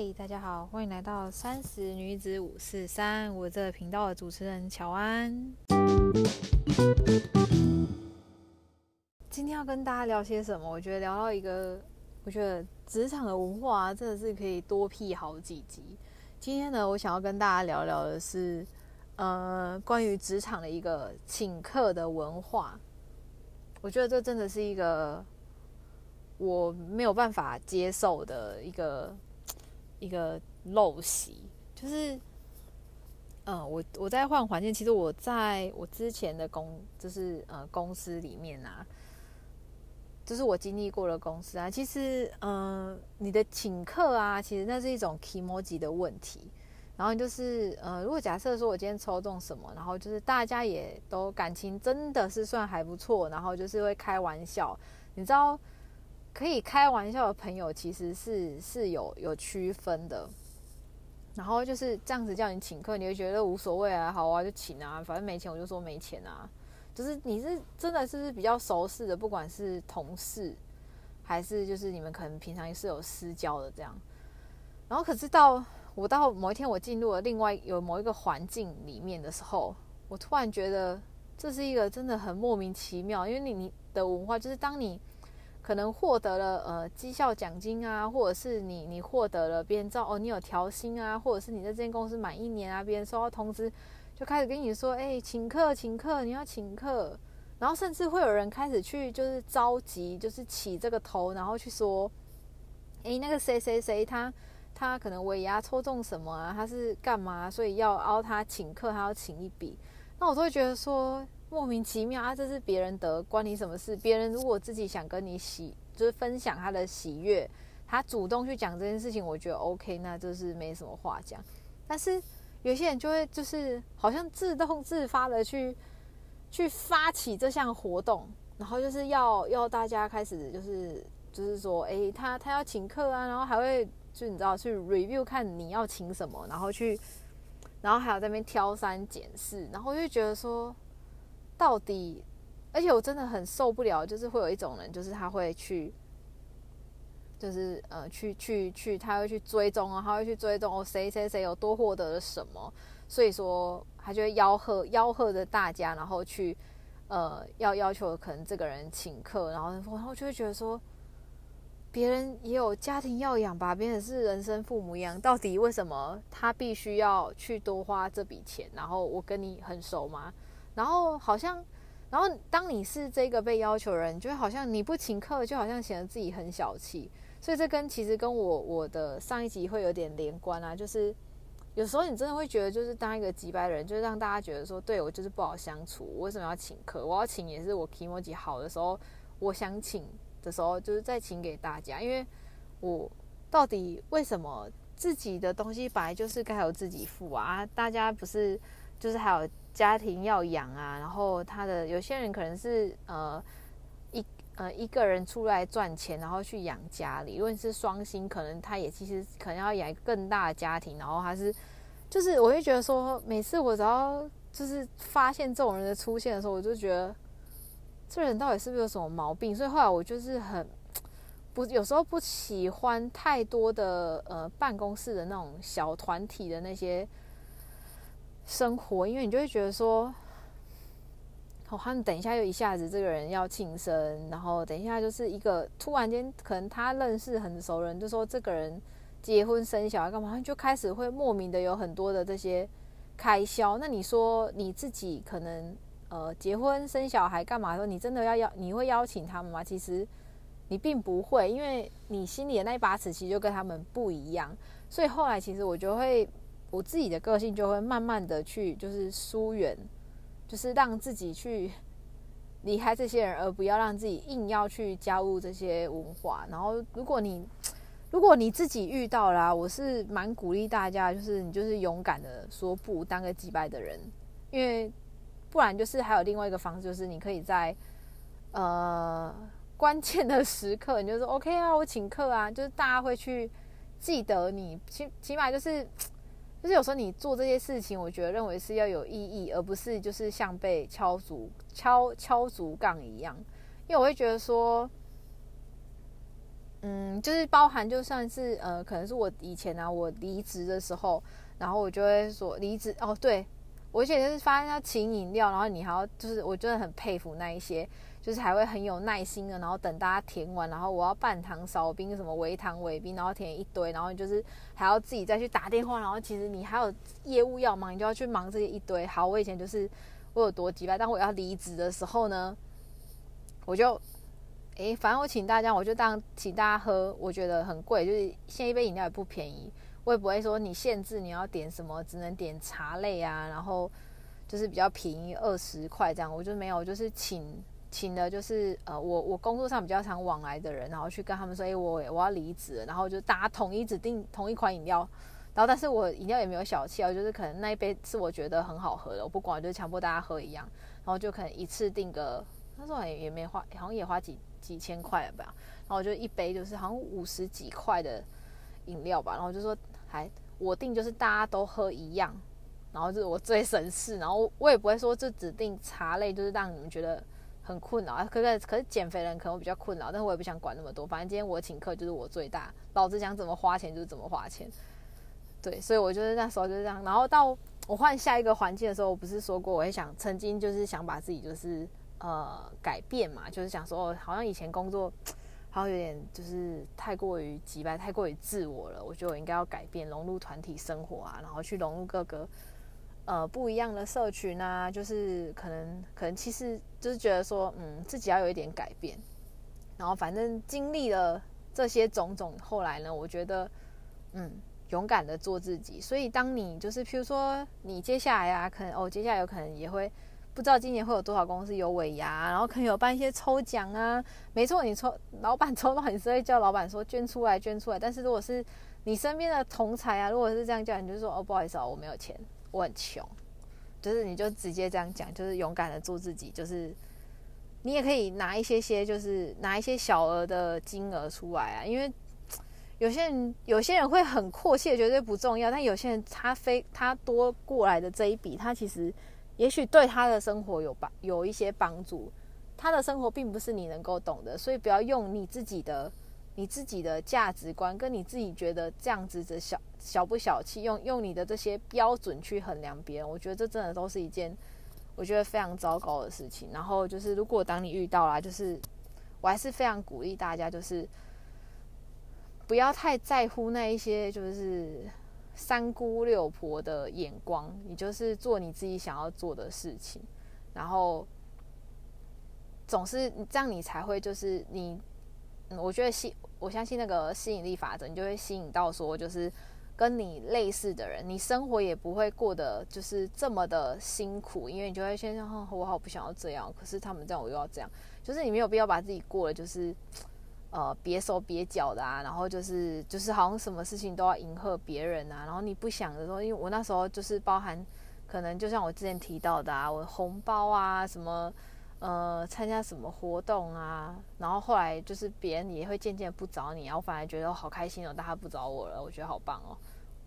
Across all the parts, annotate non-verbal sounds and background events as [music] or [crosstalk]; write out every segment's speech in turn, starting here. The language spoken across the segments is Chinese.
嗨，大家好，欢迎来到三十女子五四三，我这个频道的主持人乔安。今天要跟大家聊些什么？我觉得聊到一个，我觉得职场的文化真的是可以多辟好几集。今天呢，我想要跟大家聊聊的是，呃，关于职场的一个请客的文化。我觉得这真的是一个我没有办法接受的一个。一个陋习，就是，嗯，我我在换环境，其实我在我之前的公，就是呃公司里面啊，就是我经历过的公司啊，其实，嗯，你的请客啊，其实那是一种 emoji 的问题。然后就是，呃，如果假设说我今天抽中什么，然后就是大家也都感情真的是算还不错，然后就是会开玩笑，你知道。可以开玩笑的朋友其实是是有有区分的，然后就是这样子叫你请客，你会觉得无所谓啊，好啊就请啊，反正没钱我就说没钱啊。就是你是真的是比较熟识的，不管是同事还是就是你们可能平常也是有私交的这样。然后可是到我到某一天我进入了另外有某一个环境里面的时候，我突然觉得这是一个真的很莫名其妙，因为你你的文化就是当你。可能获得了呃绩效奖金啊，或者是你你获得了别人知道哦，你有调薪啊，或者是你在这间公司满一年啊，别人收到通知就开始跟你说，哎，请客请客，你要请客，然后甚至会有人开始去就是着急，就是起这个头，然后去说，哎，那个谁谁谁他他可能尾牙抽中什么啊，他是干嘛，所以要邀他请客，他要请一笔，那我都会觉得说。莫名其妙啊！这是别人得，关你什么事？别人如果自己想跟你喜，就是分享他的喜悦，他主动去讲这件事情，我觉得 OK，那就是没什么话讲。但是有些人就会就是好像自动自发的去去发起这项活动，然后就是要要大家开始就是就是说，哎，他他要请客啊，然后还会就你知道去 review 看你要请什么，然后去然后还有在那边挑三拣四，然后就觉得说。到底，而且我真的很受不了，就是会有一种人，就是他会去，就是呃，去去去，他会去追踪啊，他会去追踪哦，谁谁谁有多获得了什么，所以说他就会吆喝吆喝着大家，然后去呃要要求可能这个人请客，然后然后就会觉得说，别人也有家庭要养吧，别人是人生父母一样，到底为什么他必须要去多花这笔钱？然后我跟你很熟吗？然后好像，然后当你是这个被要求人，就好像你不请客，就好像显得自己很小气。所以这跟其实跟我我的上一集会有点连贯啊，就是有时候你真的会觉得，就是当一个几百人，就是让大家觉得说，对我就是不好相处。我为什么要请客？我要请也是我 k i m o j i 好的时候，我想请的时候，就是再请给大家。因为我到底为什么自己的东西本来就是该由自己付啊？大家不是就是还有。家庭要养啊，然后他的有些人可能是呃一呃一个人出来赚钱，然后去养家里。如果是双薪，可能他也其实可能要养更大的家庭。然后他是就是我会觉得说，每次我只要就是发现这种人的出现的时候，我就觉得这人到底是不是有什么毛病？所以后来我就是很不有时候不喜欢太多的呃办公室的那种小团体的那些。生活，因为你就会觉得说，好，他们等一下又一下子这个人要庆生，然后等一下就是一个突然间，可能他认识很熟人，就说这个人结婚生小孩干嘛，就开始会莫名的有很多的这些开销。那你说你自己可能呃结婚生小孩干嘛？说你真的要邀，你会邀请他们吗？其实你并不会，因为你心里的那一把尺其实就跟他们不一样。所以后来其实我就会。我自己的个性就会慢慢的去，就是疏远，就是让自己去离开这些人，而不要让自己硬要去加入这些文化。然后，如果你如果你自己遇到啦，我是蛮鼓励大家，就是你就是勇敢的说不，当个击败的人，因为不然就是还有另外一个方式，就是你可以在呃关键的时刻，你就说 OK 啊，我请客啊，就是大家会去记得你，起起码就是。就是有时候你做这些事情，我觉得认为是要有意义，而不是就是像被敲竹敲敲竹杠一样。因为我会觉得说，嗯，就是包含就算是呃，可能是我以前啊，我离职的时候，然后我就会说离职哦，对我以前就是发现要请饮料，然后你还要就是我真的很佩服那一些，就是还会很有耐心的，然后等大家填完，然后我要半糖少冰什么微糖微冰，然后填一堆，然后就是还要自己再去打电话，然后其实你还有业务要忙，你就要去忙这些一堆。好，我以前就是我有多急吧，但我要离职的时候呢，我就。诶，反正我请大家，我就当请大家喝，我觉得很贵，就是现在一杯饮料也不便宜，我也不会说你限制你要点什么，只能点茶类啊，然后就是比较便宜二十块这样，我就没有，就是请请的，就是呃，我我工作上比较常往来的人，然后去跟他们说，诶，我我要离职，然后就大家统一指定同一款饮料，然后但是我饮料也没有小气哦，就是可能那一杯是我觉得很好喝的，我不管，就强迫大家喝一样，然后就可能一次订个，那时候也也没花，好像也花几。几千块吧，然后就一杯就是好像五十几块的饮料吧，然后就说还我定就是大家都喝一样，然后就是我最省事，然后我也不会说就指定茶类，就是让你们觉得很困扰啊。可是可是减肥人可能比较困扰，但我也不想管那么多，反正今天我请客就是我最大，老子想怎么花钱就是怎么花钱。对，所以我就是那时候就是这样，然后到我换下一个环境的时候，我不是说过我也想曾经就是想把自己就是。呃，改变嘛，就是想说，好像以前工作好像有点就是太过于急败，太过于自我了。我觉得我应该要改变，融入团体生活啊，然后去融入各个呃不一样的社群啊，就是可能可能其实就是觉得说，嗯，自己要有一点改变。然后反正经历了这些种种，后来呢，我觉得嗯，勇敢的做自己。所以当你就是譬如说你接下来啊，可能哦，接下来有可能也会。不知道今年会有多少公司有尾牙，然后可能有办一些抽奖啊。没错，你抽老板抽到，你是会叫老板说 [laughs] [laughs] 捐出来，捐出来。但是如果是你身边的同才啊，如果是这样叫，你就说哦，不好意思啊，我没有钱，我很穷。就是你就直接这样讲，就是勇敢的做自己。就是你也可以拿一些些，就是拿一些小额的金额出来啊。因为有些人有些人会很阔气，绝对不重要。但有些人他非他多过来的这一笔，他其实。也许对他的生活有帮有一些帮助，他的生活并不是你能够懂的，所以不要用你自己的你自己的价值观，跟你自己觉得这样子的小小不小气，用用你的这些标准去衡量别人，我觉得这真的都是一件我觉得非常糟糕的事情。然后就是，如果当你遇到了，就是我还是非常鼓励大家，就是不要太在乎那一些，就是。三姑六婆的眼光，你就是做你自己想要做的事情，然后总是这样，你才会就是你，我觉得吸，我相信那个吸引力法则，你就会吸引到说，就是跟你类似的人，你生活也不会过得就是这么的辛苦，因为你就会先想，我好不想要这样，可是他们这样，我又要这样，就是你没有必要把自己过了，就是。呃，别手别脚的啊，然后就是就是好像什么事情都要迎合别人啊，然后你不想的时候，因为我那时候就是包含可能就像我之前提到的啊，我红包啊什么呃参加什么活动啊，然后后来就是别人也会渐渐不找你，然后反而觉得好开心哦，大家不找我了，我觉得好棒哦，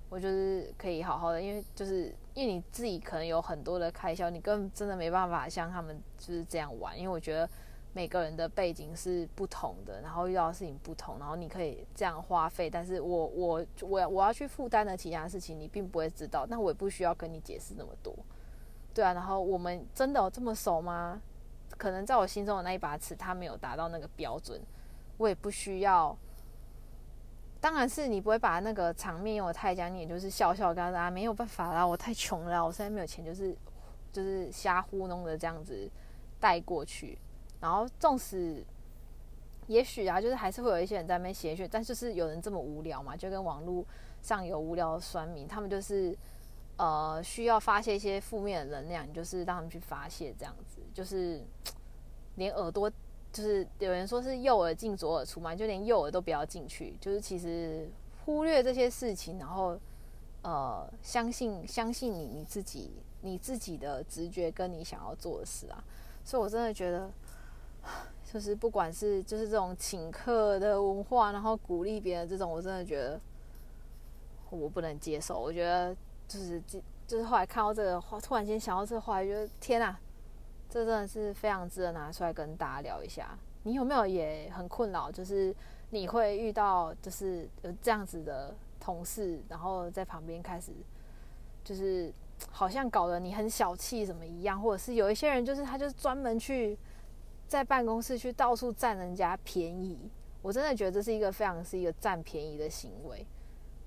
我就是可以好好的，因为就是因为你自己可能有很多的开销，你根本真的没办法像他们就是这样玩，因为我觉得。每个人的背景是不同的，然后遇到的事情不同，然后你可以这样花费，但是我我我我要去负担的其他事情，你并不会知道，那我也不需要跟你解释那么多，对啊，然后我们真的有这么熟吗？可能在我心中的那一把尺，它没有达到那个标准，我也不需要。当然是你不会把那个场面用的太僵，你也就是笑笑跟他说没有办法啦，我太穷了，我现在没有钱，就是就是瞎糊弄的这样子带过去。然后，纵使也许啊，就是还是会有一些人在那边写一些，但就是有人这么无聊嘛，就跟网络上有无聊的酸民，他们就是呃需要发泄一些负面的能量，你就是让他们去发泄这样子，就是连耳朵，就是有人说是右耳进左耳出嘛，就连右耳都不要进去，就是其实忽略这些事情，然后呃相信相信你你自己你自己的直觉跟你想要做的事啊，所以我真的觉得。就是不管是就是这种请客的文化，然后鼓励别人这种，我真的觉得我不能接受。我觉得就是就是后来看到这个话，突然间想到这个话，觉得天啊，这真的是非常值得拿出来跟大家聊一下。你有没有也很困扰？就是你会遇到就是有这样子的同事，然后在旁边开始就是好像搞得你很小气什么一样，或者是有一些人就是他就是专门去在办公室去到处占人家便宜，我真的觉得这是一个非常是一个占便宜的行为。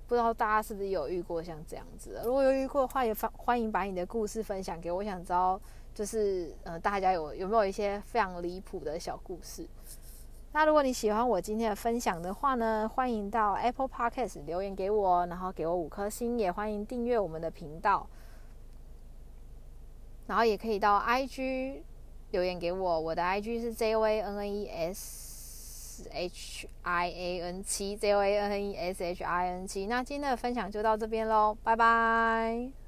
不知道大家是不是有遇过像这样子？如果有遇过的话，也欢欢迎把你的故事分享给我，想知道就是呃大家有有没有一些非常离谱的小故事？那如果你喜欢我今天的分享的话呢，欢迎到 Apple Podcast 留言给我，然后给我五颗星，也欢迎订阅我们的频道，然后也可以到 IG 留言给我，我的 IG 是 J O A N N E S H I A N 七 J O A N N E S H I N 七。那今天的分享就到这边喽，拜拜。